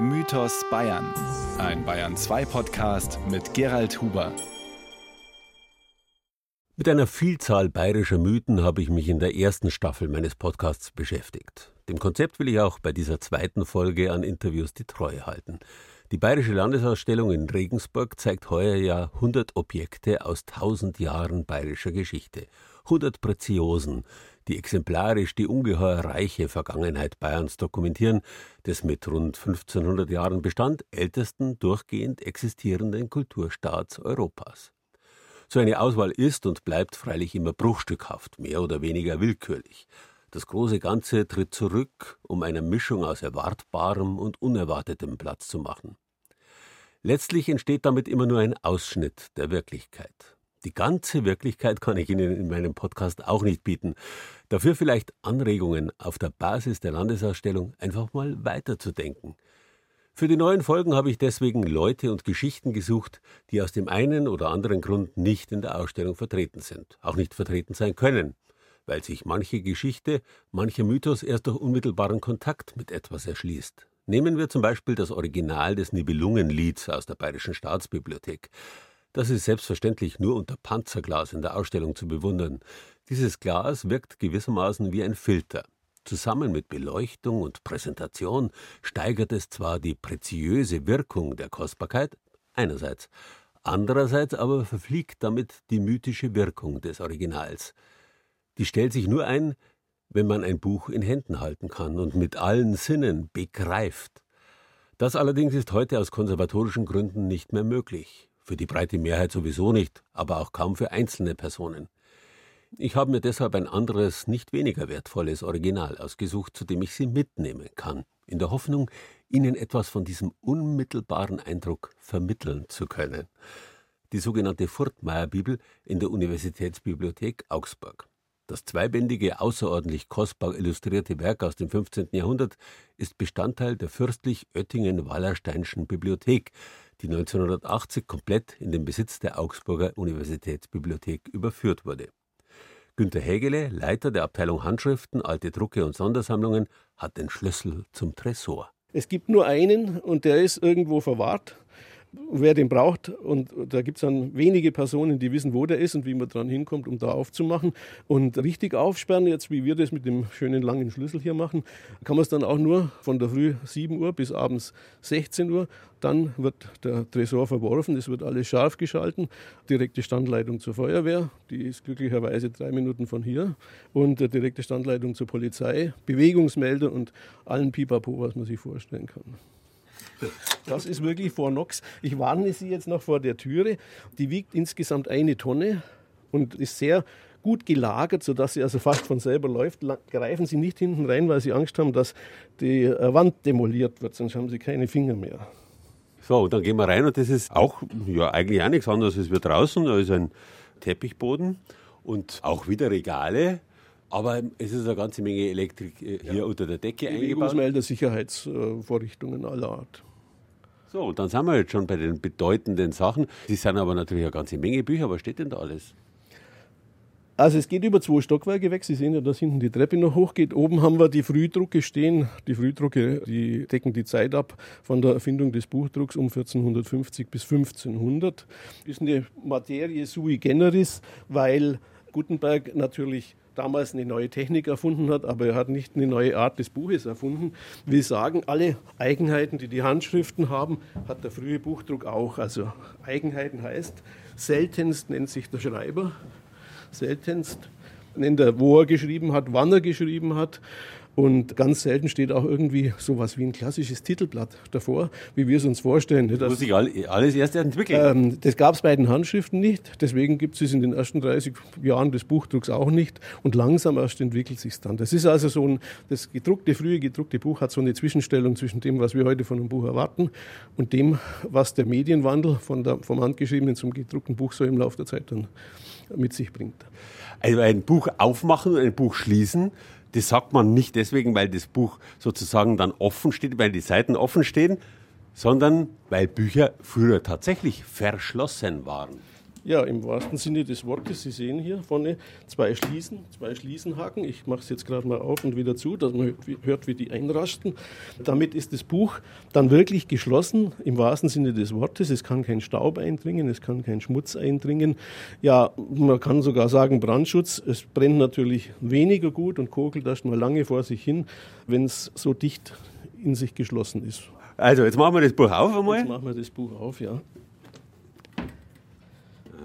Mythos Bayern. Ein Bayern 2 Podcast mit Gerald Huber. Mit einer Vielzahl bayerischer Mythen habe ich mich in der ersten Staffel meines Podcasts beschäftigt. Dem Konzept will ich auch bei dieser zweiten Folge an Interviews die Treue halten. Die Bayerische Landesausstellung in Regensburg zeigt heuer ja 100 Objekte aus 1000 Jahren bayerischer Geschichte. 100 Preziosen, die exemplarisch die ungeheuer reiche Vergangenheit Bayerns dokumentieren, des mit rund 1500 Jahren Bestand ältesten durchgehend existierenden Kulturstaats Europas. So eine Auswahl ist und bleibt freilich immer bruchstückhaft, mehr oder weniger willkürlich. Das große Ganze tritt zurück, um eine Mischung aus Erwartbarem und Unerwartetem Platz zu machen. Letztlich entsteht damit immer nur ein Ausschnitt der Wirklichkeit. Die ganze Wirklichkeit kann ich Ihnen in meinem Podcast auch nicht bieten. Dafür vielleicht Anregungen auf der Basis der Landesausstellung einfach mal weiterzudenken – für die neuen Folgen habe ich deswegen Leute und Geschichten gesucht, die aus dem einen oder anderen Grund nicht in der Ausstellung vertreten sind, auch nicht vertreten sein können, weil sich manche Geschichte, mancher Mythos erst durch unmittelbaren Kontakt mit etwas erschließt. Nehmen wir zum Beispiel das Original des Nibelungenlieds aus der Bayerischen Staatsbibliothek. Das ist selbstverständlich nur unter Panzerglas in der Ausstellung zu bewundern. Dieses Glas wirkt gewissermaßen wie ein Filter. Zusammen mit Beleuchtung und Präsentation steigert es zwar die preziöse Wirkung der Kostbarkeit einerseits, andererseits aber verfliegt damit die mythische Wirkung des Originals. Die stellt sich nur ein, wenn man ein Buch in Händen halten kann und mit allen Sinnen begreift. Das allerdings ist heute aus konservatorischen Gründen nicht mehr möglich. Für die breite Mehrheit sowieso nicht, aber auch kaum für einzelne Personen. Ich habe mir deshalb ein anderes, nicht weniger wertvolles Original ausgesucht, zu dem ich Sie mitnehmen kann, in der Hoffnung, Ihnen etwas von diesem unmittelbaren Eindruck vermitteln zu können. Die sogenannte Furtmeier-Bibel in der Universitätsbibliothek Augsburg. Das zweibändige, außerordentlich kostbar illustrierte Werk aus dem 15. Jahrhundert ist Bestandteil der fürstlich Oettingen-Wallersteinschen Bibliothek, die 1980 komplett in den Besitz der Augsburger Universitätsbibliothek überführt wurde. Günter Hägele, Leiter der Abteilung Handschriften, alte Drucke und Sondersammlungen, hat den Schlüssel zum Tresor. Es gibt nur einen und der ist irgendwo verwahrt wer den braucht. Und da gibt es dann wenige Personen, die wissen, wo der ist und wie man dran hinkommt, um da aufzumachen. Und richtig aufsperren, jetzt wie wir das mit dem schönen langen Schlüssel hier machen, kann man es dann auch nur von der Früh 7 Uhr bis abends 16 Uhr. Dann wird der Tresor verworfen, es wird alles scharf geschalten. Direkte Standleitung zur Feuerwehr, die ist glücklicherweise drei Minuten von hier. Und direkte Standleitung zur Polizei, Bewegungsmelder und allen Pipapo, was man sich vorstellen kann. Das ist wirklich vor Nox. Ich warne Sie jetzt noch vor der Türe. Die wiegt insgesamt eine Tonne und ist sehr gut gelagert, sodass sie also fast von selber läuft. Greifen Sie nicht hinten rein, weil Sie Angst haben, dass die äh, Wand demoliert wird, sonst haben Sie keine Finger mehr. So, dann gehen wir rein und das ist auch ja, eigentlich auch nichts anderes als wir draußen. Da ist ein Teppichboden und auch wieder Regale. Aber es ist eine ganze Menge Elektrik äh, hier ja. unter der Decke eingebaut. Bewegungsmelder, Sicherheitsvorrichtungen aller Art. So, dann sind wir jetzt schon bei den bedeutenden Sachen. Es sind aber natürlich eine ganze Menge Bücher. Was steht denn da alles? Also es geht über zwei Stockwerke weg. Sie sehen ja, dass hinten die Treppe noch hochgeht. Oben haben wir die Frühdrucke stehen. Die Frühdrucke, die decken die Zeit ab von der Erfindung des Buchdrucks um 1450 bis 1500. Das ist eine Materie sui generis, weil Gutenberg natürlich damals eine neue Technik erfunden hat, aber er hat nicht eine neue Art des Buches erfunden. Wir sagen, alle Eigenheiten, die die Handschriften haben, hat der frühe Buchdruck auch. Also Eigenheiten heißt, seltenst nennt sich der Schreiber, seltenst nennt er, wo er geschrieben hat, wann er geschrieben hat. Und ganz selten steht auch irgendwie sowas wie ein klassisches Titelblatt davor, wie wir es uns vorstellen. Das muss sich alles erst entwickeln. Ähm, das gab es bei den Handschriften nicht. Deswegen gibt es in den ersten 30 Jahren des Buchdrucks auch nicht. Und langsam erst entwickelt sich dann. Das ist also so ein, das gedruckte, frühe gedruckte Buch hat so eine Zwischenstellung zwischen dem, was wir heute von einem Buch erwarten und dem, was der Medienwandel von der, vom handgeschriebenen zum gedruckten Buch so im Laufe der Zeit dann mit sich bringt. Also ein Buch aufmachen und ein Buch schließen das sagt man nicht deswegen, weil das Buch sozusagen dann offen steht, weil die Seiten offen stehen, sondern weil Bücher früher tatsächlich verschlossen waren. Ja, im wahrsten Sinne des Wortes. Sie sehen hier vorne zwei Schließen, zwei Schließenhaken. Ich mache es jetzt gerade mal auf und wieder zu, dass man hört, wie die einrasten. Damit ist das Buch dann wirklich geschlossen, im wahrsten Sinne des Wortes. Es kann kein Staub eindringen, es kann kein Schmutz eindringen. Ja, man kann sogar sagen Brandschutz. Es brennt natürlich weniger gut und kokelt erst mal lange vor sich hin, wenn es so dicht in sich geschlossen ist. Also, jetzt machen wir das Buch auf einmal. Jetzt machen wir das Buch auf, ja.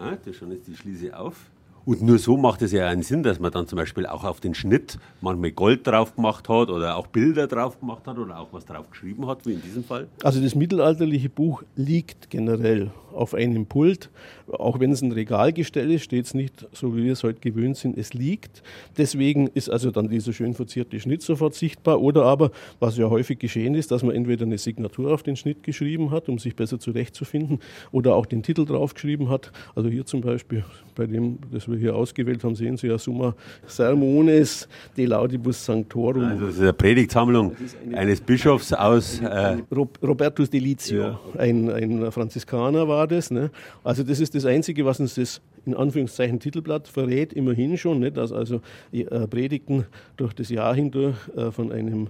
Ja, da schon ist die Schließe auf. Und nur so macht es ja einen Sinn, dass man dann zum Beispiel auch auf den Schnitt manchmal Gold drauf gemacht hat oder auch Bilder drauf gemacht hat oder auch was drauf geschrieben hat, wie in diesem Fall. Also das mittelalterliche Buch liegt generell auf einem Pult. Auch wenn es ein Regalgestell ist, steht es nicht so, wie wir es heute gewöhnt sind. Es liegt. Deswegen ist also dann dieser schön verzierte Schnitt sofort sichtbar. Oder aber, was ja häufig geschehen ist, dass man entweder eine Signatur auf den Schnitt geschrieben hat, um sich besser zurechtzufinden, oder auch den Titel draufgeschrieben hat. Also hier zum Beispiel bei dem, das wir hier ausgewählt haben, sehen Sie ja Summa Sermones de Laudibus Sanctorum. Also das ist eine Predigtsammlung eine eines Bischofs aus... Äh Robertus Delizio, ja. ein, ein Franziskaner war das. Ne? Also das ist das Einzige, was uns das in Anführungszeichen Titelblatt verrät, immerhin schon, nicht? dass also äh, Predigten durch das Jahr hindurch äh, von einem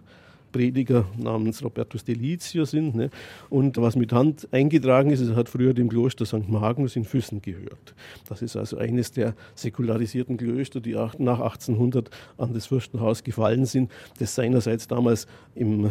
Prediger namens Robertus Delizio sind. Ne? Und was mit Hand eingetragen ist, es hat früher dem Kloster St. Magnus in Füssen gehört. Das ist also eines der säkularisierten Klöster, die nach 1800 an das Fürstenhaus gefallen sind, das seinerseits damals im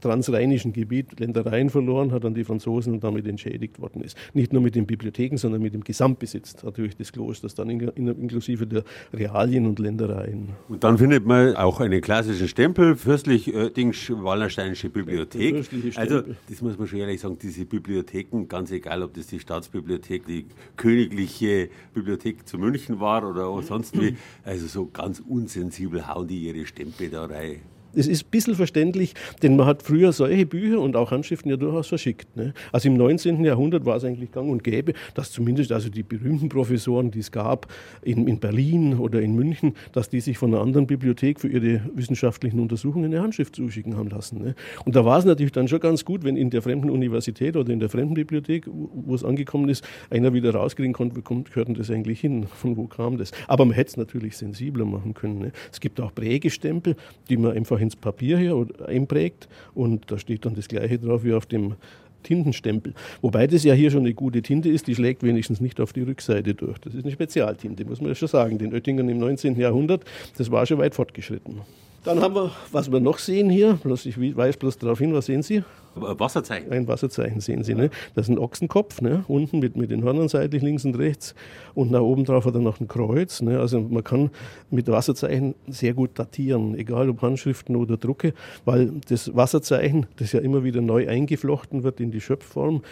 transrheinischen Gebiet Ländereien verloren hat an die Franzosen und damit entschädigt worden ist. Nicht nur mit den Bibliotheken, sondern mit dem Gesamtbesitz natürlich des Klosters, dann inklusive der Realien und Ländereien. Und dann findet man auch einen klassischen Stempel, fürstlich äh, Wallersteinische Bibliothek. Also, das muss man schon ehrlich sagen, diese Bibliotheken, ganz egal, ob das die Staatsbibliothek, die königliche Bibliothek zu München war oder sonst wie, also so ganz unsensibel hauen die ihre Stempel da rein. Es ist ein bisschen verständlich, denn man hat früher solche Bücher und auch Handschriften ja durchaus verschickt. Ne? Also im 19. Jahrhundert war es eigentlich gang und gäbe, dass zumindest also die berühmten Professoren, die es gab in, in Berlin oder in München, dass die sich von einer anderen Bibliothek für ihre wissenschaftlichen Untersuchungen eine Handschrift zuschicken haben lassen. Ne? Und da war es natürlich dann schon ganz gut, wenn in der fremden Universität oder in der fremden Bibliothek, wo es angekommen ist, einer wieder rauskriegen konnte, wo kommt, gehört denn das eigentlich hin, von wo kam das. Aber man hätte es natürlich sensibler machen können. Ne? Es gibt auch Prägestempel, die man einfach ins Papier hier einprägt und da steht dann das gleiche drauf wie auf dem Tintenstempel. Wobei das ja hier schon eine gute Tinte ist, die schlägt wenigstens nicht auf die Rückseite durch. Das ist eine Spezialtinte, muss man ja schon sagen. Den Oettingern im 19. Jahrhundert, das war schon weit fortgeschritten. Dann haben wir, was wir noch sehen hier, bloß ich weise bloß darauf hin, was sehen Sie? Wasserzeichen. Ein Wasserzeichen sehen Sie. Ne? Das ist ein Ochsenkopf, ne? unten mit, mit den Hörnern seitlich links und rechts. Und nach oben drauf hat er noch ein Kreuz. Ne? Also man kann mit Wasserzeichen sehr gut datieren, egal ob Handschriften oder Drucke, weil das Wasserzeichen, das ja immer wieder neu eingeflochten wird in die Schöpfform,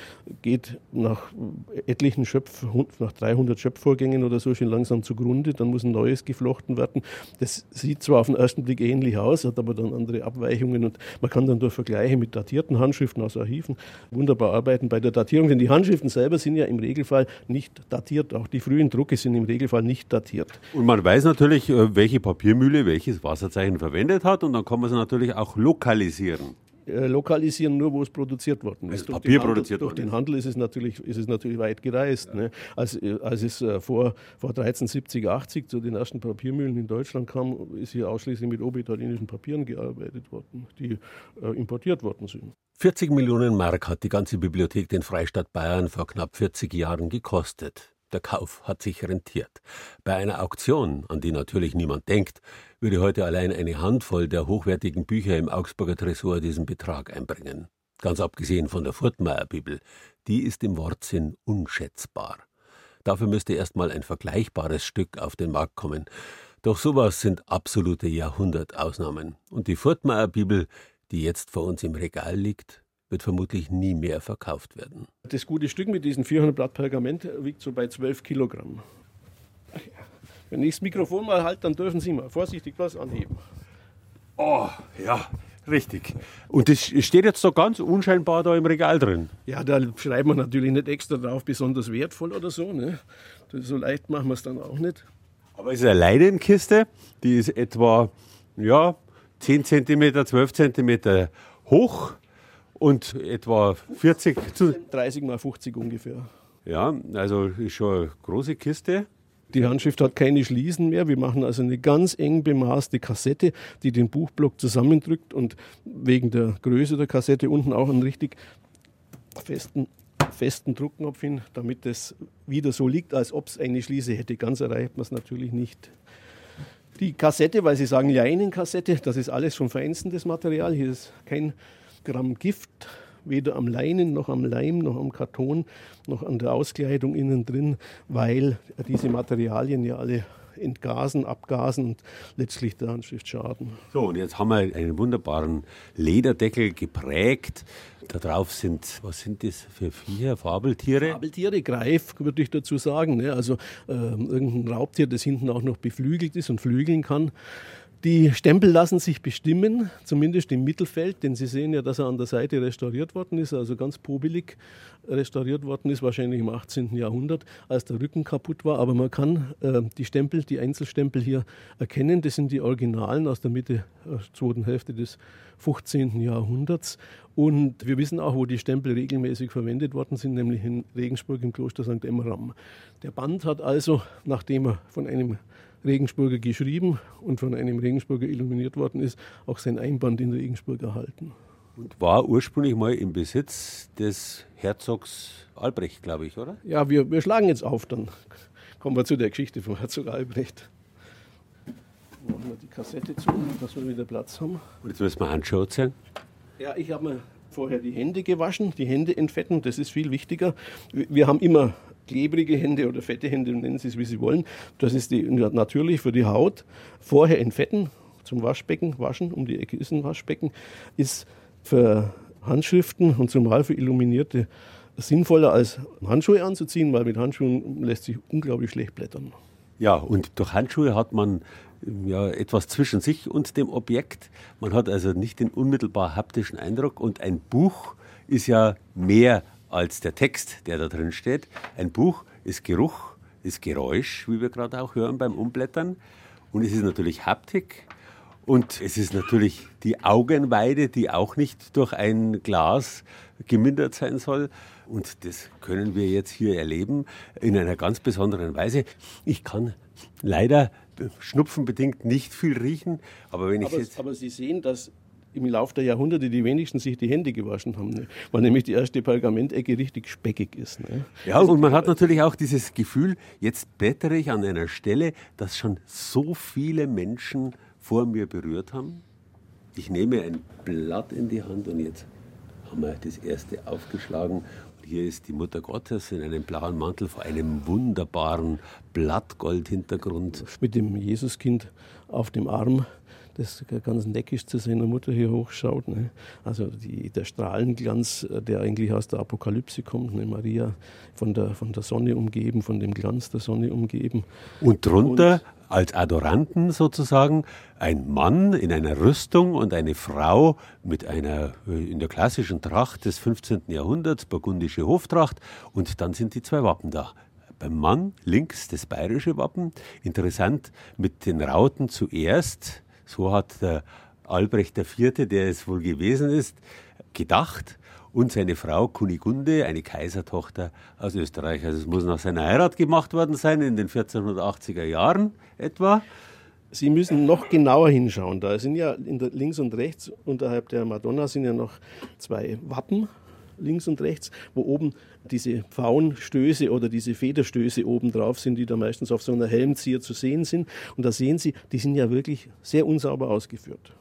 geht nach etlichen Schöpf, nach 300 Schöpfvorgängen oder so schon langsam zugrunde. Dann muss ein neues geflochten werden. Das sieht zwar auf den ersten Blick ähnlich aus, hat aber dann andere Abweichungen und man kann dann durch Vergleiche mit datierten Handschriften Handschriften aus Archiven wunderbar arbeiten bei der Datierung, denn die Handschriften selber sind ja im Regelfall nicht datiert. Auch die frühen Drucke sind im Regelfall nicht datiert. Und man weiß natürlich, äh, welche Papiermühle welches Wasserzeichen verwendet hat und dann kann man es natürlich auch lokalisieren äh, lokalisieren, nur wo es produziert worden ist. Also Papier Handel, produziert Durch den Handel ist es natürlich, ist es natürlich weit gereist. Ja. Ne? Als, äh, als es vor, vor 1370, 80 zu den ersten Papiermühlen in Deutschland kam, ist hier ausschließlich mit obitalienischen Papieren gearbeitet worden, die äh, importiert worden sind. 40 Millionen Mark hat die ganze Bibliothek den Freistaat Bayern vor knapp 40 Jahren gekostet. Der Kauf hat sich rentiert. Bei einer Auktion, an die natürlich niemand denkt, würde heute allein eine Handvoll der hochwertigen Bücher im Augsburger Tresor diesen Betrag einbringen. Ganz abgesehen von der Furtmeier Bibel, die ist im Wortsinn unschätzbar. Dafür müsste erst mal ein vergleichbares Stück auf den Markt kommen. Doch sowas sind absolute Jahrhundertausnahmen. Und die Furtmeier Bibel die jetzt vor uns im Regal liegt, wird vermutlich nie mehr verkauft werden. Das gute Stück mit diesen 400 Blatt Pergament wiegt so bei 12 Kilogramm. Wenn ich das Mikrofon mal halte, dann dürfen Sie mal vorsichtig was anheben. Oh, ja, richtig. Und das steht jetzt so ganz unscheinbar da im Regal drin. Ja, da schreibt man natürlich nicht extra drauf, besonders wertvoll oder so. Ne? So leicht machen wir es dann auch nicht. Aber es ist eine Leinenkiste, die ist etwa, ja, 10 cm, 12 cm hoch und etwa 40 30 mal 50 ungefähr. Ja, also ist schon eine große Kiste. Die Handschrift hat keine Schließen mehr. Wir machen also eine ganz eng bemaßte Kassette, die den Buchblock zusammendrückt und wegen der Größe der Kassette unten auch einen richtig festen, festen Druckknopf hin, damit es wieder so liegt, als ob es eine Schließe hätte. Ganz erreicht man es natürlich nicht. Die Kassette, weil Sie sagen Leinenkassette, das ist alles schon vereinzendes Material. Hier ist kein Gramm Gift weder am Leinen noch am Leim noch am Karton noch an der Auskleidung innen drin, weil diese Materialien ja alle entgasen, abgasen und letztlich der Handschrift schaden. So, und jetzt haben wir einen wunderbaren Lederdeckel geprägt. Da drauf sind, was sind das für vier Fabeltiere? Fabeltiere, Greif, würde ich dazu sagen. Ne? Also äh, irgendein Raubtier, das hinten auch noch beflügelt ist und flügeln kann. Die Stempel lassen sich bestimmen, zumindest im Mittelfeld, denn Sie sehen ja, dass er an der Seite restauriert worden ist, also ganz pobelig restauriert worden ist, wahrscheinlich im 18. Jahrhundert, als der Rücken kaputt war. Aber man kann äh, die Stempel, die Einzelstempel hier erkennen. Das sind die Originalen aus der Mitte, der äh, zweiten Hälfte des 15. Jahrhunderts. Und wir wissen auch, wo die Stempel regelmäßig verwendet worden sind, nämlich in Regensburg im Kloster St. Emmeram. Der Band hat also, nachdem er von einem Regensburger geschrieben und von einem Regensburger illuminiert worden ist, auch sein Einband in Regensburg erhalten. Und war ursprünglich mal im Besitz des Herzogs Albrecht, glaube ich, oder? Ja, wir, wir schlagen jetzt auf, dann kommen wir zu der Geschichte vom Herzog Albrecht. Machen wir die Kassette zu, dass wir wieder Platz haben. Und jetzt müssen wir Handschuhe ziehen. Ja, ich habe mir vorher die Hände gewaschen, die Hände entfetten, das ist viel wichtiger. Wir haben immer klebrige Hände oder fette Hände, nennen Sie es wie Sie wollen. Das ist die, natürlich für die Haut. Vorher entfetten, zum Waschbecken waschen, um die Ecke ist ein Waschbecken, ist für Handschriften und zumal für Illuminierte sinnvoller als Handschuhe anzuziehen, weil mit Handschuhen lässt sich unglaublich schlecht blättern. Ja, und durch Handschuhe hat man ja, etwas zwischen sich und dem Objekt. Man hat also nicht den unmittelbar haptischen Eindruck und ein Buch ist ja mehr als der Text, der da drin steht. Ein Buch ist Geruch, ist Geräusch, wie wir gerade auch hören beim Umblättern. Und es ist natürlich Haptik. Und es ist natürlich die Augenweide, die auch nicht durch ein Glas gemindert sein soll. Und das können wir jetzt hier erleben in einer ganz besonderen Weise. Ich kann leider schnupfenbedingt nicht viel riechen, aber wenn ich aber, jetzt aber Sie sehen, dass im Laufe der Jahrhunderte die wenigsten sich die Hände gewaschen haben, ne? weil nämlich die erste Pergamentecke richtig speckig ist. Ne? Ja, und man hat natürlich auch dieses Gefühl, jetzt blättere ich an einer Stelle, dass schon so viele Menschen vor mir berührt haben. Ich nehme ein Blatt in die Hand und jetzt haben wir das erste aufgeschlagen. Und hier ist die Mutter Gottes in einem blauen Mantel vor einem wunderbaren Blattgoldhintergrund. Mit dem Jesuskind auf dem Arm das ganz neckisch zu seiner Mutter hier hochschaut. Ne? Also die, der Strahlenglanz, äh, der eigentlich aus der Apokalypse kommt, ne? Maria von der, von der Sonne umgeben, von dem Glanz der Sonne umgeben. Und drunter und, als Adoranten sozusagen ein Mann in einer Rüstung und eine Frau mit einer äh, in der klassischen Tracht des 15. Jahrhunderts, burgundische Hoftracht und dann sind die zwei Wappen da. Beim Mann links das bayerische Wappen, interessant mit den Rauten zuerst so hat der Albrecht IV., der es wohl gewesen ist, gedacht. Und seine Frau Kunigunde, eine Kaisertochter aus Österreich. Also es muss nach seiner Heirat gemacht worden sein, in den 1480er Jahren etwa. Sie müssen noch genauer hinschauen. Da sind ja links und rechts unterhalb der Madonna sind ja noch zwei Wappen links und rechts, wo oben diese Pfauenstöße oder diese Federstöße oben drauf sind, die da meistens auf so einer Helmzieher zu sehen sind. Und da sehen Sie, die sind ja wirklich sehr unsauber ausgeführt.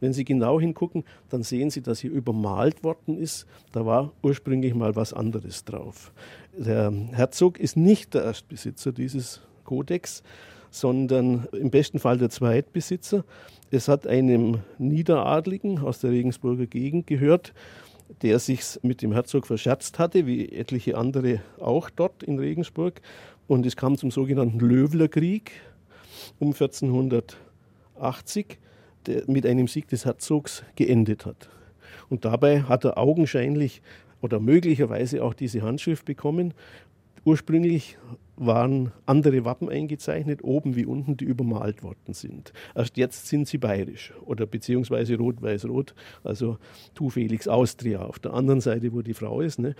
Wenn Sie genau hingucken, dann sehen Sie, dass hier übermalt worden ist. Da war ursprünglich mal was anderes drauf. Der Herzog ist nicht der Erstbesitzer dieses Kodex, sondern im besten Fall der Zweitbesitzer. Es hat einem Niederadligen aus der Regensburger Gegend gehört der sich mit dem Herzog verscherzt hatte, wie etliche andere auch dort in Regensburg. Und es kam zum sogenannten Löwlerkrieg um 1480, der mit einem Sieg des Herzogs geendet hat. Und dabei hat er augenscheinlich oder möglicherweise auch diese Handschrift bekommen. Ursprünglich waren andere Wappen eingezeichnet, oben wie unten, die übermalt worden sind. Erst jetzt sind sie bayerisch oder beziehungsweise rot-weiß-rot, also Tu Felix Austria auf der anderen Seite, wo die Frau ist. Ne?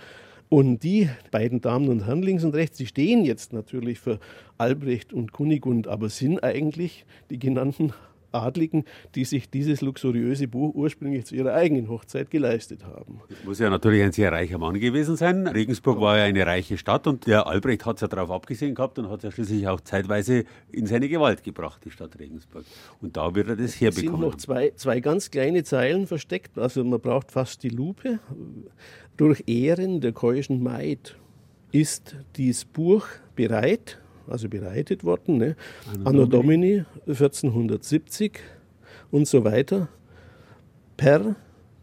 Und die beiden Damen und Herren links und rechts, die stehen jetzt natürlich für Albrecht und Kunigund, aber sind eigentlich die genannten Adligen, die sich dieses luxuriöse Buch ursprünglich zu ihrer eigenen Hochzeit geleistet haben. Das muss ja natürlich ein sehr reicher Mann gewesen sein. Regensburg war ja eine reiche Stadt und der Albrecht hat es ja darauf abgesehen gehabt und hat es ja schließlich auch zeitweise in seine Gewalt gebracht, die Stadt Regensburg. Und da wird er das herbekommen. Es sind noch zwei, zwei ganz kleine Zeilen versteckt, also man braucht fast die Lupe. Durch Ehren der keuschen Maid ist dies Buch bereit, also bereitet worden. Ne? Anno Domini 1470 und so weiter. Per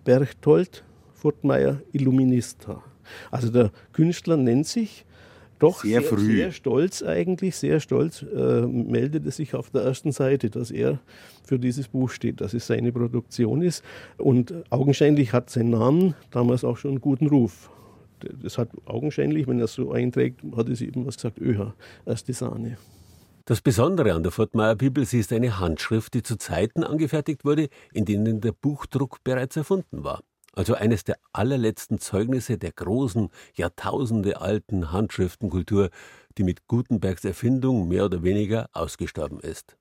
Berchtold Furtmeier Illuminista. Also der Künstler nennt sich doch sehr, sehr, früh. sehr stolz eigentlich, sehr stolz, äh, meldet es sich auf der ersten Seite, dass er für dieses Buch steht, dass es seine Produktion ist. Und augenscheinlich hat sein Name damals auch schon einen guten Ruf das hat augenscheinlich, wenn er es so einträgt, hat es eben was gesagt, ÖH, erste Sahne. Das Besondere an der Fortmeier Bibel, sie ist eine Handschrift, die zu Zeiten angefertigt wurde, in denen der Buchdruck bereits erfunden war. Also eines der allerletzten Zeugnisse der großen, Jahrtausende alten Handschriftenkultur, die mit Gutenbergs Erfindung mehr oder weniger ausgestorben ist.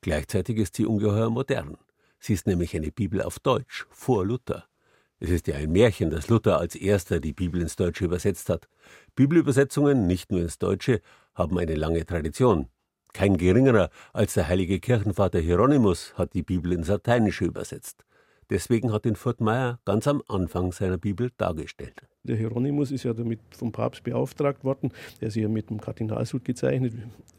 Gleichzeitig ist sie ungeheuer modern. Sie ist nämlich eine Bibel auf Deutsch, vor Luther. Es ist ja ein Märchen, dass Luther als erster die Bibel ins Deutsche übersetzt hat. Bibelübersetzungen, nicht nur ins Deutsche, haben eine lange Tradition. Kein geringerer als der heilige Kirchenvater Hieronymus hat die Bibel ins Lateinische übersetzt. Deswegen hat ihn Furt Meyer ganz am Anfang seiner Bibel dargestellt. Der Hieronymus ist ja damit vom Papst beauftragt worden, der ist ja mit dem Kardinalshut gezeichnet,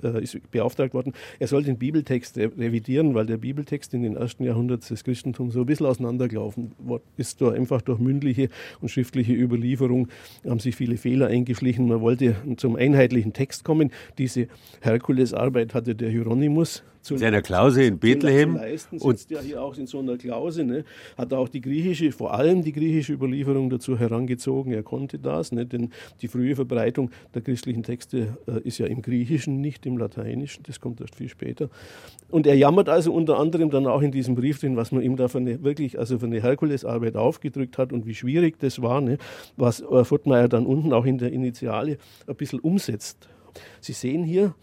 äh, ist beauftragt worden. Er soll den Bibeltext revidieren, weil der Bibeltext in den ersten Jahrhunderten des Christentums so ein bisschen auseinandergelaufen ist. Da einfach durch mündliche und schriftliche Überlieferung haben sich viele Fehler eingeschlichen. Man wollte zum einheitlichen Text kommen. Diese Herkulesarbeit hatte der Hieronymus zu seiner Klause in Bethlehem. Leisten, sitzt ja hier auch in so einer Klause. Ne? Hat auch die griechische, vor allem die griechische Überlieferung dazu herangezogen. Er konnte das, ne? denn die frühe Verbreitung der christlichen Texte äh, ist ja im Griechischen, nicht im Lateinischen. Das kommt erst viel später. Und er jammert also unter anderem dann auch in diesem Brief drin, was man ihm da für eine, wirklich, also für eine Herkulesarbeit aufgedrückt hat und wie schwierig das war, ne? was äh, Furtmeier dann unten auch in der Initiale ein bisschen umsetzt. Sie sehen hier,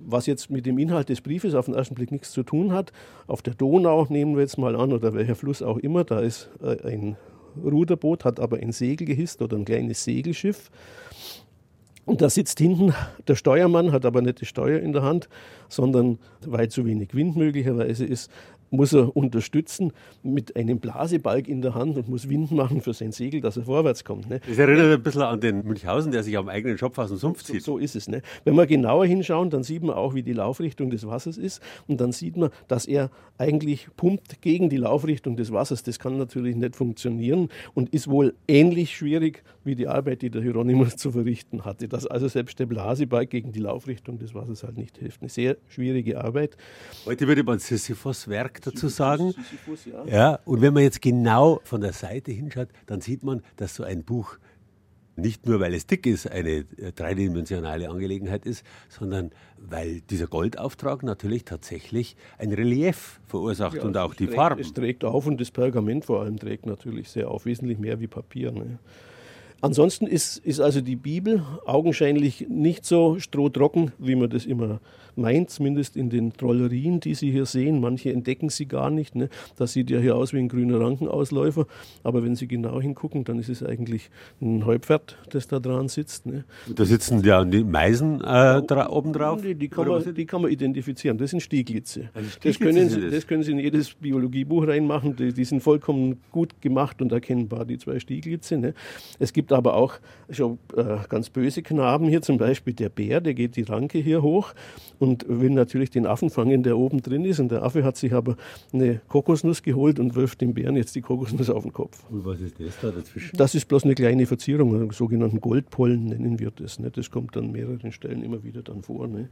was jetzt mit dem Inhalt des Briefes auf den ersten Blick nichts zu tun hat. Auf der Donau nehmen wir jetzt mal an, oder welcher Fluss auch immer, da ist äh, ein Ruderboot, hat aber ein Segel gehisst oder ein kleines Segelschiff. Und da sitzt hinten der Steuermann, hat aber nicht die Steuer in der Hand, sondern weil zu wenig Wind möglicherweise ist, muss er unterstützen mit einem Blasebalg in der Hand und muss Wind machen für sein Segel, dass er vorwärts kommt. Ne? Das erinnert ein bisschen an den Münchhausen, der sich am eigenen Schopf aus dem Sumpf zieht. So, so ist es. Ne? Wenn wir genauer hinschauen, dann sieht man auch, wie die Laufrichtung des Wassers ist. Und dann sieht man, dass er eigentlich pumpt gegen die Laufrichtung des Wassers. Das kann natürlich nicht funktionieren und ist wohl ähnlich schwierig wie die Arbeit, die der Hieronymus zu verrichten hatte. Dass also selbst der Blasebalg gegen die Laufrichtung des Wassers halt nicht hilft. Eine sehr schwierige Arbeit. Heute würde man Sisyphos-Werk dazu sagen. Ja, und wenn man jetzt genau von der Seite hinschaut, dann sieht man, dass so ein Buch nicht nur, weil es dick ist, eine äh, dreidimensionale Angelegenheit ist, sondern weil dieser Goldauftrag natürlich tatsächlich ein Relief verursacht ja, und auch die trägt, Farben. Es trägt auf und das Pergament vor allem trägt natürlich sehr auf, wesentlich mehr wie Papier. Ne? Ansonsten ist, ist also die Bibel augenscheinlich nicht so strohtrocken, wie man das immer meint, zumindest in den Trollerien, die Sie hier sehen. Manche entdecken sie gar nicht. Ne? Das sieht ja hier aus wie ein grüner Rankenausläufer. Aber wenn Sie genau hingucken, dann ist es eigentlich ein Heupferd, das da dran sitzt. Ne? Da sitzen ja die Meisen äh, oben drauf? Die, die, kann man, die kann man identifizieren. Das sind Stieglitze. Das können, Sie, das können Sie in jedes Biologiebuch reinmachen. Die, die, sind vollkommen gut gemacht und erkennbar, die zwei Stieglitze. Ne? Es gibt aber auch schon äh, ganz böse Knaben hier, zum Beispiel der Bär, der geht die Ranke hier hoch und will natürlich den Affen fangen, der oben drin ist. Und der Affe hat sich aber eine Kokosnuss geholt und wirft dem Bären jetzt die Kokosnuss auf den Kopf. Und was ist das da dazwischen? Das ist bloß eine kleine Verzierung, einen sogenannten Goldpollen nennen wir das. Ne? Das kommt an mehreren Stellen immer wieder dann vor. Ne?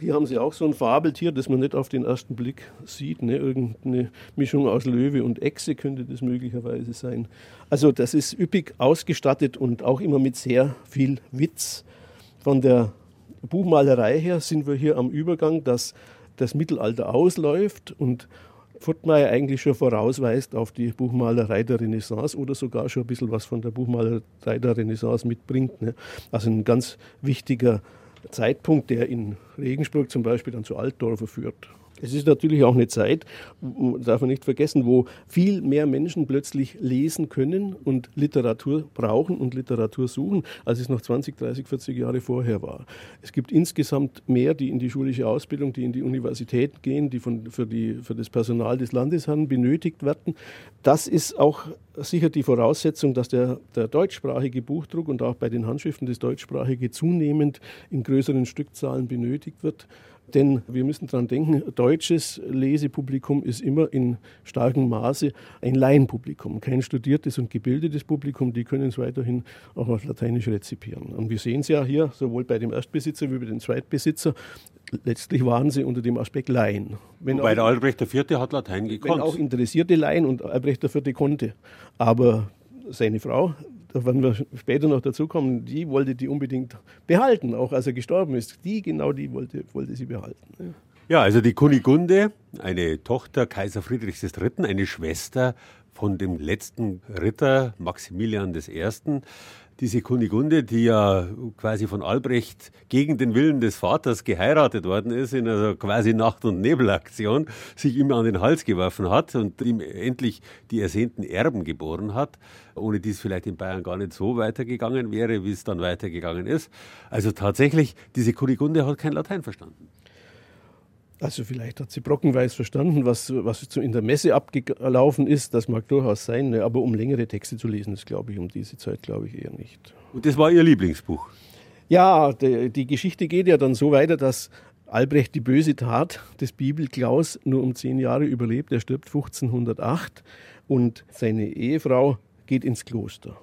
Hier haben Sie auch so ein Fabeltier, das man nicht auf den ersten Blick sieht. Ne? Irgendeine Mischung aus Löwe und Echse könnte das möglicherweise sein. Also das ist üppig ausgestattet und auch immer mit sehr viel Witz. Von der Buchmalerei her sind wir hier am Übergang, dass das Mittelalter ausläuft und Furtmeier eigentlich schon vorausweist auf die Buchmalerei der Renaissance oder sogar schon ein bisschen was von der Buchmalerei der Renaissance mitbringt. Ne? Also ein ganz wichtiger Zeitpunkt, der in Regensburg zum Beispiel dann zu Altdorfer führt. Es ist natürlich auch eine Zeit, darf man nicht vergessen, wo viel mehr Menschen plötzlich lesen können und Literatur brauchen und Literatur suchen, als es noch 20, 30, 40 Jahre vorher war. Es gibt insgesamt mehr, die in die schulische Ausbildung, die in die Universität gehen, die von, für, die, für das Personal des Landesherrn benötigt werden. Das ist auch sicher die Voraussetzung, dass der, der deutschsprachige Buchdruck und auch bei den Handschriften das deutschsprachige zunehmend in größeren Stückzahlen benötigt wird. Denn wir müssen daran denken, deutsches Lesepublikum ist immer in starkem Maße ein Laienpublikum, kein studiertes und gebildetes Publikum. Die können es weiterhin auch auf Lateinisch rezipieren. Und wir sehen es ja hier, sowohl bei dem Erstbesitzer wie bei dem Zweitbesitzer, letztlich waren sie unter dem Aspekt Laien. Wenn Wobei auch, der Albrecht IV. hat Latein gekonnt. Wenn auch interessierte Laien und Albrecht IV. konnte. Aber seine Frau da werden wir später noch dazu kommen, die wollte die unbedingt behalten, auch als er gestorben ist. Die, genau die wollte, wollte sie behalten. Ja. also die Kunigunde, eine Tochter Kaiser Friedrichs III., eine Schwester von dem letzten Ritter Maximilian I., diese Kunigunde, die ja quasi von Albrecht gegen den Willen des Vaters geheiratet worden ist, in einer quasi Nacht- und Nebelaktion, sich ihm an den Hals geworfen hat und ihm endlich die ersehnten Erben geboren hat, ohne die es vielleicht in Bayern gar nicht so weitergegangen wäre, wie es dann weitergegangen ist. Also tatsächlich, diese Kunigunde hat kein Latein verstanden. Also vielleicht hat sie brockenweise verstanden, was, was in der Messe abgelaufen ist. Das mag durchaus sein, ne? aber um längere Texte zu lesen, das glaube ich um diese Zeit glaube ich eher nicht. Und das war ihr Lieblingsbuch? Ja, die, die Geschichte geht ja dann so weiter, dass Albrecht die böse Tat des Bibelklaus nur um zehn Jahre überlebt. Er stirbt 1508 und seine Ehefrau geht ins Kloster.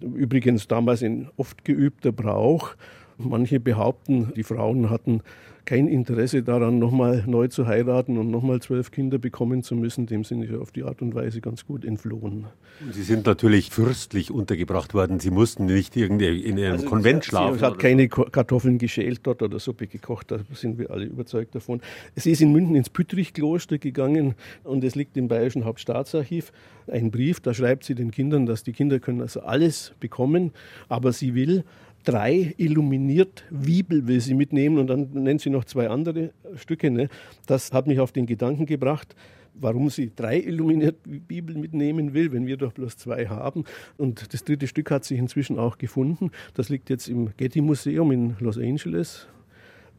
Übrigens damals ein oft geübter Brauch. Manche behaupten, die Frauen hatten kein Interesse daran, nochmal neu zu heiraten und nochmal zwölf Kinder bekommen zu müssen. Dem sind sie auf die Art und Weise ganz gut entflohen. Sie sind natürlich fürstlich untergebracht worden. Sie mussten nicht irgendwie in einem also Konvent schlafen. Sie hat keine so. Kartoffeln geschält dort oder Suppe gekocht, da sind wir alle überzeugt davon. Sie ist in München ins Püttrich-Kloster gegangen und es liegt im Bayerischen Hauptstaatsarchiv ein Brief, da schreibt sie den Kindern, dass die Kinder können also alles bekommen, aber sie will drei illuminiert Bibel will sie mitnehmen und dann nennt sie noch zwei andere Stücke. Ne? Das hat mich auf den Gedanken gebracht, warum sie drei illuminiert Bibeln mitnehmen will, wenn wir doch bloß zwei haben. Und das dritte Stück hat sich inzwischen auch gefunden. Das liegt jetzt im Getty Museum in Los Angeles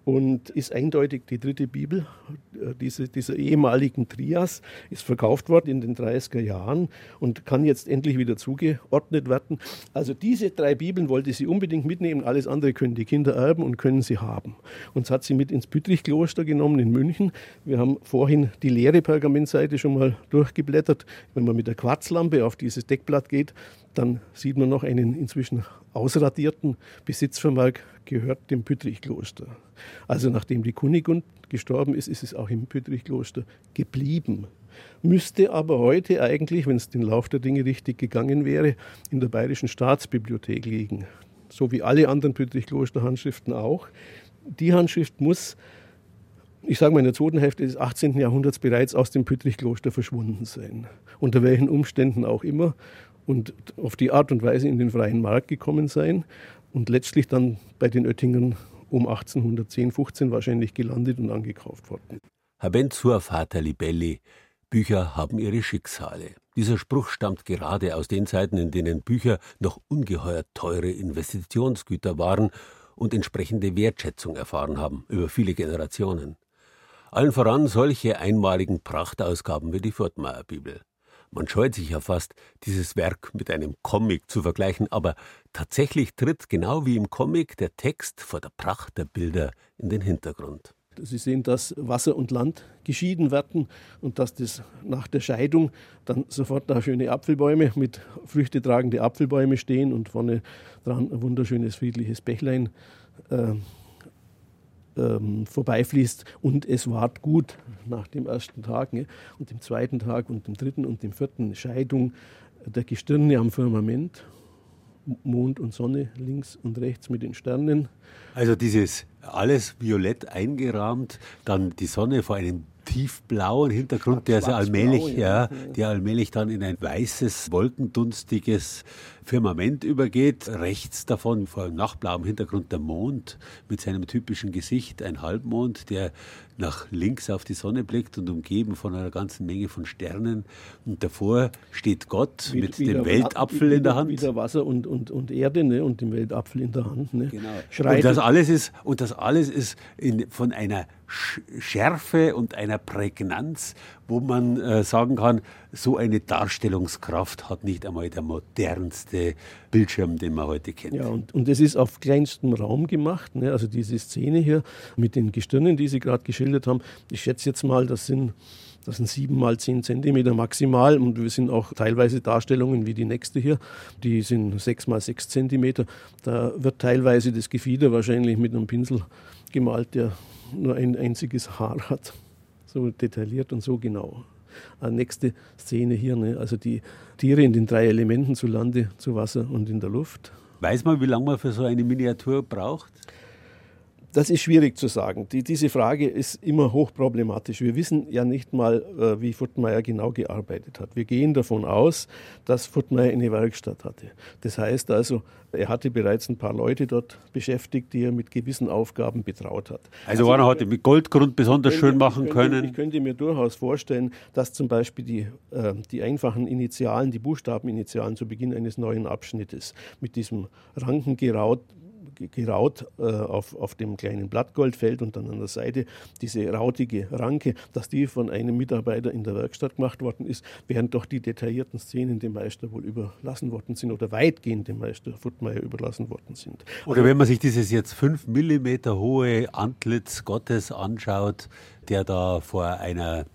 und ist eindeutig die dritte Bibel äh, diese, dieser ehemaligen Trias, ist verkauft worden in den 30er Jahren und kann jetzt endlich wieder zugeordnet werden. Also diese drei Bibeln wollte sie unbedingt mitnehmen, alles andere können die Kinder erben und können sie haben. Und das hat sie mit ins Büttrich-Kloster genommen in München. Wir haben vorhin die leere Pergamentseite schon mal durchgeblättert. Wenn man mit der Quarzlampe auf dieses Deckblatt geht, dann sieht man noch einen inzwischen ausradierten Besitzvermerk, gehört dem Püttrich-Kloster. Also nachdem die Kunigund gestorben ist, ist es auch im Püttrich-Kloster geblieben. Müsste aber heute eigentlich, wenn es den Lauf der Dinge richtig gegangen wäre, in der Bayerischen Staatsbibliothek liegen. So wie alle anderen Püttrich-Kloster-Handschriften auch. Die Handschrift muss ich sage mal, in der zweiten Hälfte des 18. Jahrhunderts bereits aus dem Püttrich-Kloster verschwunden sein. Unter welchen Umständen auch immer und auf die Art und Weise in den freien Markt gekommen sein und letztlich dann bei den Oettingern um 1810, 15 wahrscheinlich gelandet und angekauft worden. Habent zur Vater Libelli. Bücher haben ihre Schicksale. Dieser Spruch stammt gerade aus den Zeiten, in denen Bücher noch ungeheuer teure Investitionsgüter waren und entsprechende Wertschätzung erfahren haben über viele Generationen. Allen voran solche einmaligen Prachtausgaben wie die Furtmeier Bibel. Man scheut sich ja fast, dieses Werk mit einem Comic zu vergleichen, aber tatsächlich tritt genau wie im Comic der Text vor der Pracht der Bilder in den Hintergrund. Sie sehen, dass Wasser und Land geschieden werden und dass das nach der Scheidung dann sofort da schöne Apfelbäume mit Früchte tragende Apfelbäume stehen und vorne dran ein wunderschönes friedliches Bächlein äh, ähm, vorbeifließt und es ward gut nach dem ersten Tag ne? und dem zweiten Tag und dem dritten und dem vierten Scheidung der Gestirne am Firmament, Mond und Sonne links und rechts mit den Sternen. Also dieses alles violett eingerahmt, dann die Sonne vor einem tiefblauen Hintergrund, der so allmählich, ja, der allmählich dann in ein weißes, wolkendunstiges Firmament übergeht. Rechts davon, vor nach blauem Hintergrund, der Mond mit seinem typischen Gesicht, ein Halbmond, der nach links auf die Sonne blickt und umgeben von einer ganzen Menge von Sternen. Und davor steht Gott wie, mit wie dem Weltapfel wie, in der Hand. Wieder Wasser und, und, und Erde ne? und dem Weltapfel in der Hand. Ne? Genau. Und das alles ist, und das alles ist in, von einer Schärfe und einer Prägnanz, wo man äh, sagen kann, so eine Darstellungskraft hat nicht einmal der modernste Bildschirm, den man heute kennt. Ja, und, und das ist auf kleinstem Raum gemacht. Ne? Also diese Szene hier mit den Gestirnen, die Sie gerade geschildert haben, ich schätze jetzt mal, das sind das sind sieben mal zehn Zentimeter maximal und wir sind auch teilweise Darstellungen wie die nächste hier, die sind sechs mal sechs Zentimeter. Da wird teilweise das Gefieder wahrscheinlich mit einem Pinsel gemalt, der nur ein einziges Haar hat. So detailliert und so genau. Eine nächste Szene hier, ne? also die Tiere in den drei Elementen zu Lande, zu Wasser und in der Luft. Weiß man, wie lange man für so eine Miniatur braucht? Das ist schwierig zu sagen. Die, diese Frage ist immer hochproblematisch. Wir wissen ja nicht mal, äh, wie Furtmeier genau gearbeitet hat. Wir gehen davon aus, dass Furtmeier eine Werkstatt hatte. Das heißt also, er hatte bereits ein paar Leute dort beschäftigt, die er mit gewissen Aufgaben betraut hat. Also, also einer hatte mit Goldgrund besonders könnte, schön machen ich könnte, können. Ich könnte mir durchaus vorstellen, dass zum Beispiel die, äh, die einfachen Initialen, die Buchstabeninitialen zu Beginn eines neuen Abschnittes mit diesem Rankengeraut geraut äh, auf, auf dem kleinen Blattgoldfeld und dann an der Seite diese rautige Ranke, dass die von einem Mitarbeiter in der Werkstatt gemacht worden ist, während doch die detaillierten Szenen dem Meister wohl überlassen worden sind oder weitgehend dem Meister Futtmeier überlassen worden sind. Oder wenn man sich dieses jetzt fünf Millimeter hohe Antlitz Gottes anschaut, der da vor einer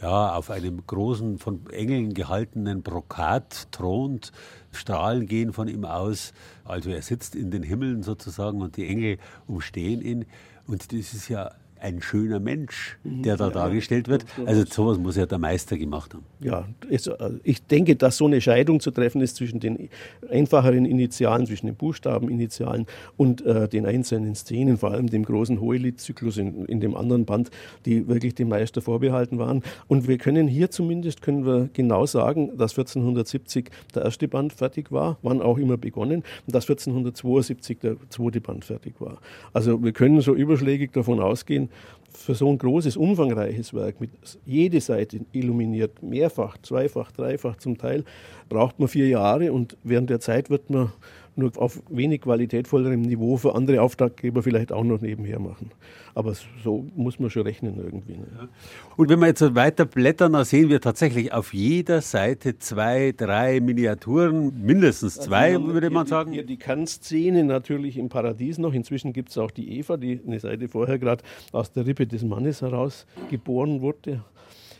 ja, auf einem großen, von Engeln gehaltenen Brokat thront. Strahlen gehen von ihm aus. Also er sitzt in den Himmeln sozusagen und die Engel umstehen ihn. Und das ist ja ein schöner Mensch, mhm. der da ja, dargestellt wird. Also sowas muss ja der Meister gemacht haben. Ja, äh, ich denke, dass so eine Scheidung zu treffen ist zwischen den einfacheren Initialen, zwischen den Buchstabeninitialen und äh, den einzelnen Szenen, vor allem dem großen Hohelied-Zyklus in, in, dem anderen Band, die wirklich dem Meister vorbehalten waren. Und wir können hier zumindest, können wir genau sagen, dass 1470 der erste Band fertig war, wann auch immer begonnen, und dass 1472 der zweite Band fertig war. Also wir können so überschlägig davon ausgehen, für so ein großes, umfangreiches Werk, mit jede Seite illuminiert, mehrfach, zweifach, dreifach zum Teil, braucht man vier Jahre und während der Zeit wird man nur auf wenig qualitätvollerem Niveau für andere Auftraggeber vielleicht auch noch nebenher machen. Aber so muss man schon rechnen irgendwie. Ne? Und wenn wir jetzt weiter blättern, dann sehen wir tatsächlich auf jeder Seite zwei, drei Miniaturen, mindestens also zwei, also würde man sagen. Hier die Kernszene natürlich im Paradies noch. Inzwischen gibt es auch die Eva, die eine Seite vorher gerade aus der Rippe des Mannes heraus geboren wurde.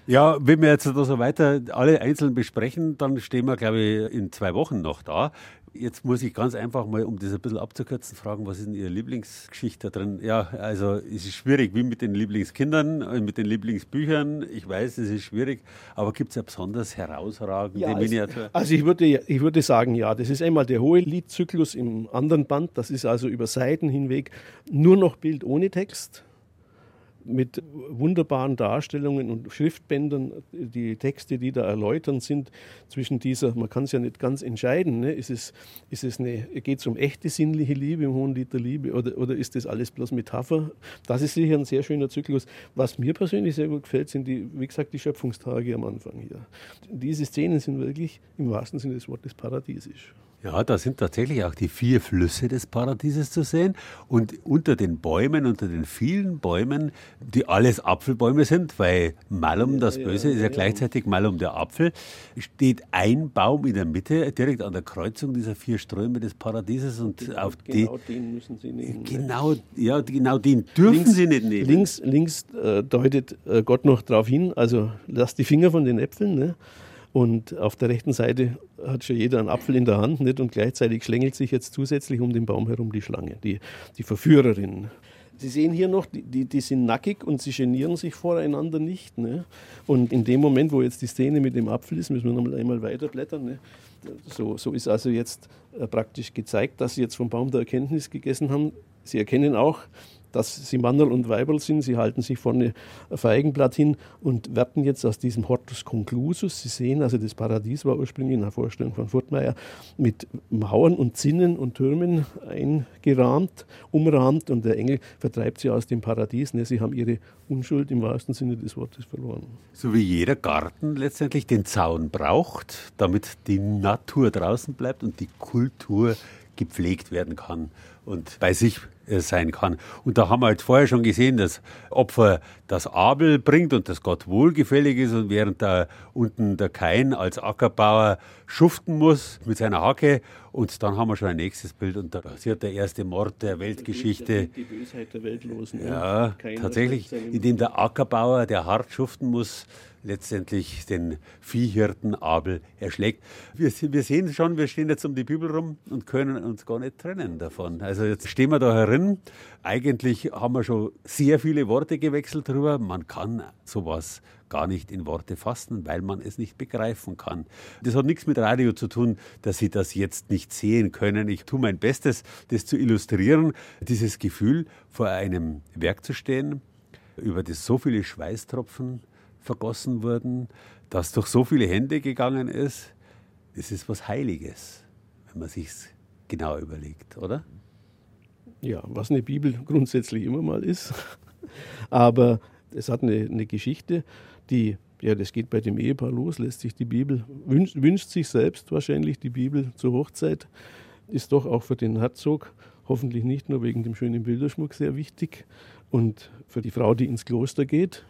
Ja, wenn wir jetzt so weiter alle einzeln besprechen, dann stehen wir, glaube ich, in zwei Wochen noch da. Jetzt muss ich ganz einfach mal, um das ein bisschen abzukürzen, fragen, was ist denn Ihre Lieblingsgeschichte da drin? Ja, also es ist schwierig, wie mit den Lieblingskindern, äh, mit den Lieblingsbüchern. Ich weiß, es ist schwierig, aber gibt es ja besonders herausragende ja, Miniatur? Also ich würde, ich würde sagen, ja, das ist einmal der hohe Liedzyklus im anderen Band. Das ist also über Seiten hinweg nur noch Bild ohne Text mit wunderbaren Darstellungen und Schriftbändern, die Texte, die da erläutern sind, zwischen dieser, man kann es ja nicht ganz entscheiden, ne? ist es, ist es eine, geht es um echte sinnliche Liebe, im hohen Lied der Liebe, oder, oder ist das alles bloß Metapher? Das ist sicher ein sehr schöner Zyklus. Was mir persönlich sehr gut gefällt, sind die, wie gesagt, die Schöpfungstage am Anfang hier. Diese Szenen sind wirklich im wahrsten Sinne des Wortes paradiesisch. Ja, da sind tatsächlich auch die vier Flüsse des Paradieses zu sehen. Und unter den Bäumen, unter den vielen Bäumen, die alles Apfelbäume sind, weil Malum, das Böse, ist ja gleichzeitig Malum der Apfel, steht ein Baum in der Mitte, direkt an der Kreuzung dieser vier Ströme des Paradieses. Und genau auf genau die, den müssen Sie nehmen. Ne? Genau, ja, genau den dürfen links, Sie nicht nehmen. Links, links äh, deutet äh, Gott noch darauf hin, also lass die Finger von den Äpfeln. Ne? Und auf der rechten Seite hat schon jeder einen Apfel in der Hand nicht? und gleichzeitig schlängelt sich jetzt zusätzlich um den Baum herum die Schlange, die, die Verführerin. Sie sehen hier noch, die, die, die, sind nackig und sie genieren sich voreinander nicht. Ne? Und in dem Moment, wo jetzt die Szene mit dem Apfel ist, müssen wir noch einmal weiterblättern. Ne? So, so ist also jetzt äh, praktisch gezeigt, dass sie jetzt vom Baum der Erkenntnis gegessen haben. Sie erkennen auch, dass sie Mannerl und Weiberl sind. Sie halten sich vorne Feigenblatt hin und werden jetzt aus diesem Hortus conclusus, Sie sehen, also das Paradies war ursprünglich in der Vorstellung von Furtmeier mit Mauern und Zinnen und Türmen eingerahmt, umrahmt und der Engel vertreibt sie aus dem Paradies. Ne? Sie haben ihre Unschuld im wahrsten Sinne des Wortes verloren. So wie jeder Garten letztendlich den Zaun braucht, damit die Natur draußen bleibt und die Kultur gepflegt werden kann und bei sich äh, sein kann. Und da haben wir halt vorher schon gesehen, dass Opfer das Abel bringt und das Gott wohlgefällig ist und während da unten der Kain als Ackerbauer schuften muss mit seiner Hacke und dann haben wir schon ein nächstes Bild und da passiert der erste Mord der Weltgeschichte. Die Bösheit der Weltlosen. Ja, tatsächlich, indem der Ackerbauer, der hart schuften muss, letztendlich den Viehhirten Abel erschlägt. Wir, wir, sehen schon, wir stehen jetzt um die Bibel rum und können uns gar nicht trennen davon. Also jetzt stehen wir da herin. Eigentlich haben wir schon sehr viele Worte gewechselt darüber. Man kann sowas gar nicht in Worte fassen, weil man es nicht begreifen kann. Das hat nichts mit Radio zu tun, dass Sie das jetzt nicht sehen können. Ich tue mein Bestes, das zu illustrieren, dieses Gefühl, vor einem Werk zu stehen, über das so viele Schweißtropfen vergossen wurden, das durch so viele Hände gegangen ist. Es ist was Heiliges, wenn man sich genau überlegt, oder? Ja, was eine Bibel grundsätzlich immer mal ist. Aber es hat eine, eine Geschichte, die, ja, das geht bei dem Ehepaar los, lässt sich die Bibel, wünscht, wünscht sich selbst wahrscheinlich die Bibel zur Hochzeit, ist doch auch für den Herzog hoffentlich nicht nur wegen dem schönen Bilderschmuck sehr wichtig und für die Frau, die ins Kloster geht,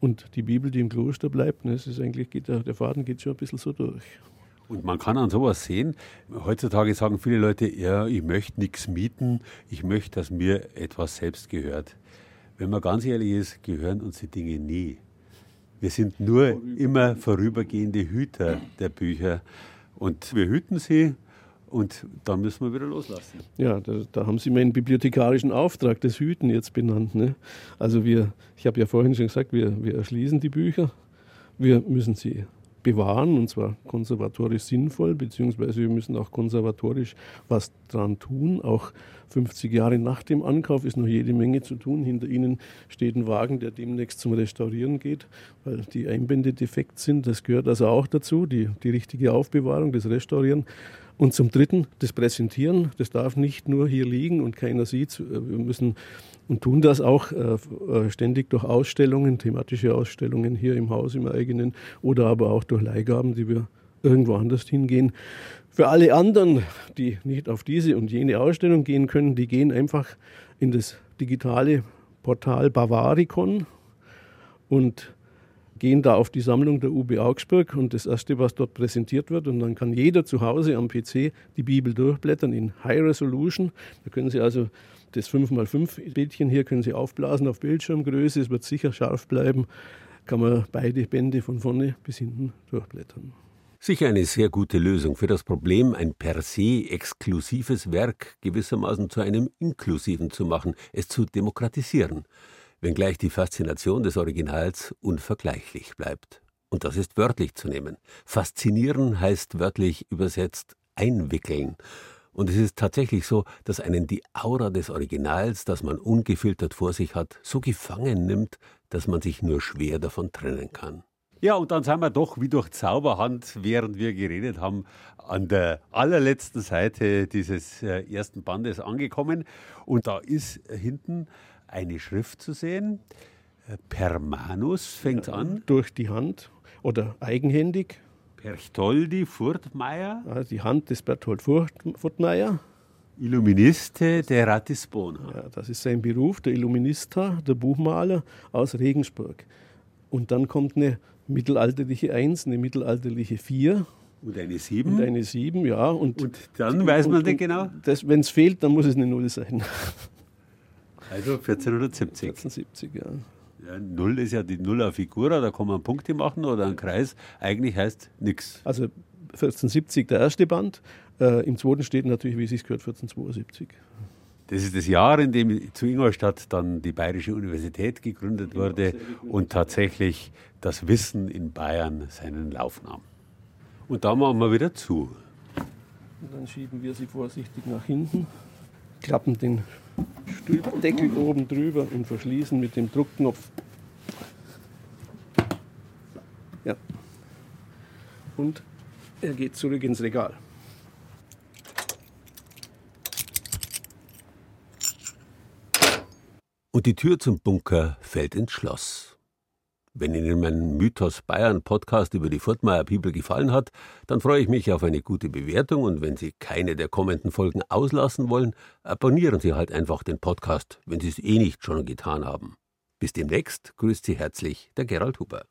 und die Bibel, die im Kloster bleibt, ne, es ist eigentlich, geht der, der Faden geht schon ein bisschen so durch. Und man kann an sowas sehen. Heutzutage sagen viele Leute, ja, ich möchte nichts mieten, ich möchte, dass mir etwas selbst gehört. Wenn man ganz ehrlich ist, gehören uns die Dinge nie. Wir sind nur immer vorübergehende Hüter der Bücher. Und wir hüten sie und dann müssen wir wieder loslassen. Ja, da, da, haben Sie meinen bibliothekarischen Auftrag, das Hüten jetzt benannt. Ne? Also wir, ich habe ja vorhin schon gesagt, wir, wir erschließen die Bücher, wir müssen sie bewahren und zwar konservatorisch sinnvoll, beziehungsweise wir müssen auch konservatorisch was dran tun. Auch 50 Jahre nach dem Ankauf ist noch jede Menge zu tun. Hinter Ihnen steht ein Wagen, der demnächst zum Restaurieren geht, weil die Einbände defekt sind. Das gehört also auch dazu, die, die richtige Aufbewahrung, das Restaurieren. Und zum Dritten das Präsentieren. Das darf nicht nur hier liegen und keiner sieht. Wir müssen und tun das auch äh, äh, ständig durch Ausstellungen, thematische Ausstellungen hier im Haus, im eigenen oder aber auch durch Leihgaben, die wir irgendwo anders hingehen. Für alle anderen, die nicht auf diese und jene Ausstellung gehen können, die gehen einfach in das digitale Portal Bavaricon und gehen da auf die Sammlung der UB Augsburg und das Erste, was dort präsentiert wird, und dann kann jeder zu Hause am PC die Bibel durchblättern in High Resolution. Da können Sie also das 5x5 Bildchen hier können Sie aufblasen auf Bildschirmgröße, es wird sicher scharf bleiben, kann man beide Bände von vorne bis hinten durchblättern. Sicher eine sehr gute Lösung für das Problem, ein per se exklusives Werk gewissermaßen zu einem inklusiven zu machen, es zu demokratisieren wenngleich die Faszination des Originals unvergleichlich bleibt. Und das ist wörtlich zu nehmen. Faszinieren heißt wörtlich übersetzt einwickeln. Und es ist tatsächlich so, dass einen die Aura des Originals, das man ungefiltert vor sich hat, so gefangen nimmt, dass man sich nur schwer davon trennen kann. Ja, und dann sind wir doch wie durch Zauberhand, während wir geredet haben, an der allerletzten Seite dieses äh, ersten Bandes angekommen. Und da ist hinten eine Schrift zu sehen. Äh, per manus fängt ja, an. Durch die Hand oder eigenhändig. Perchtoldi Furtmeier. Ja, die Hand des Berthold Furtmeier. Illuministe der Ratisbona. Ja, das ist sein Beruf, der Illuminista, der Buchmaler aus Regensburg. Und dann kommt eine mittelalterliche Eins, eine mittelalterliche Vier. Und eine Sieben. Und eine Sieben, ja. Und, und dann weiß man nicht genau? Wenn es fehlt, dann muss es eine Null sein. Also 1470. 1470, ja. Ja, Null ist ja die Nuller Figura, da kann man Punkte machen oder ein Kreis. Eigentlich heißt nichts. Also 1470 der erste Band. Äh, Im zweiten steht natürlich, wie es sich gehört, 1472. Das ist das Jahr, in dem zu Ingolstadt dann die Bayerische Universität gegründet wurde und tatsächlich das Wissen in Bayern seinen Lauf nahm. Und da machen wir wieder zu. Und dann schieben wir sie vorsichtig nach hinten. klappen den Stülpdeckel oben drüber und verschließen mit dem Druckknopf. Ja. Und er geht zurück ins Regal. Und die Tür zum Bunker fällt ins Schloss. Wenn Ihnen mein Mythos Bayern Podcast über die Furtmeier People gefallen hat, dann freue ich mich auf eine gute Bewertung und wenn Sie keine der kommenden Folgen auslassen wollen, abonnieren Sie halt einfach den Podcast, wenn Sie es eh nicht schon getan haben. Bis demnächst grüßt Sie herzlich der Gerald Huber.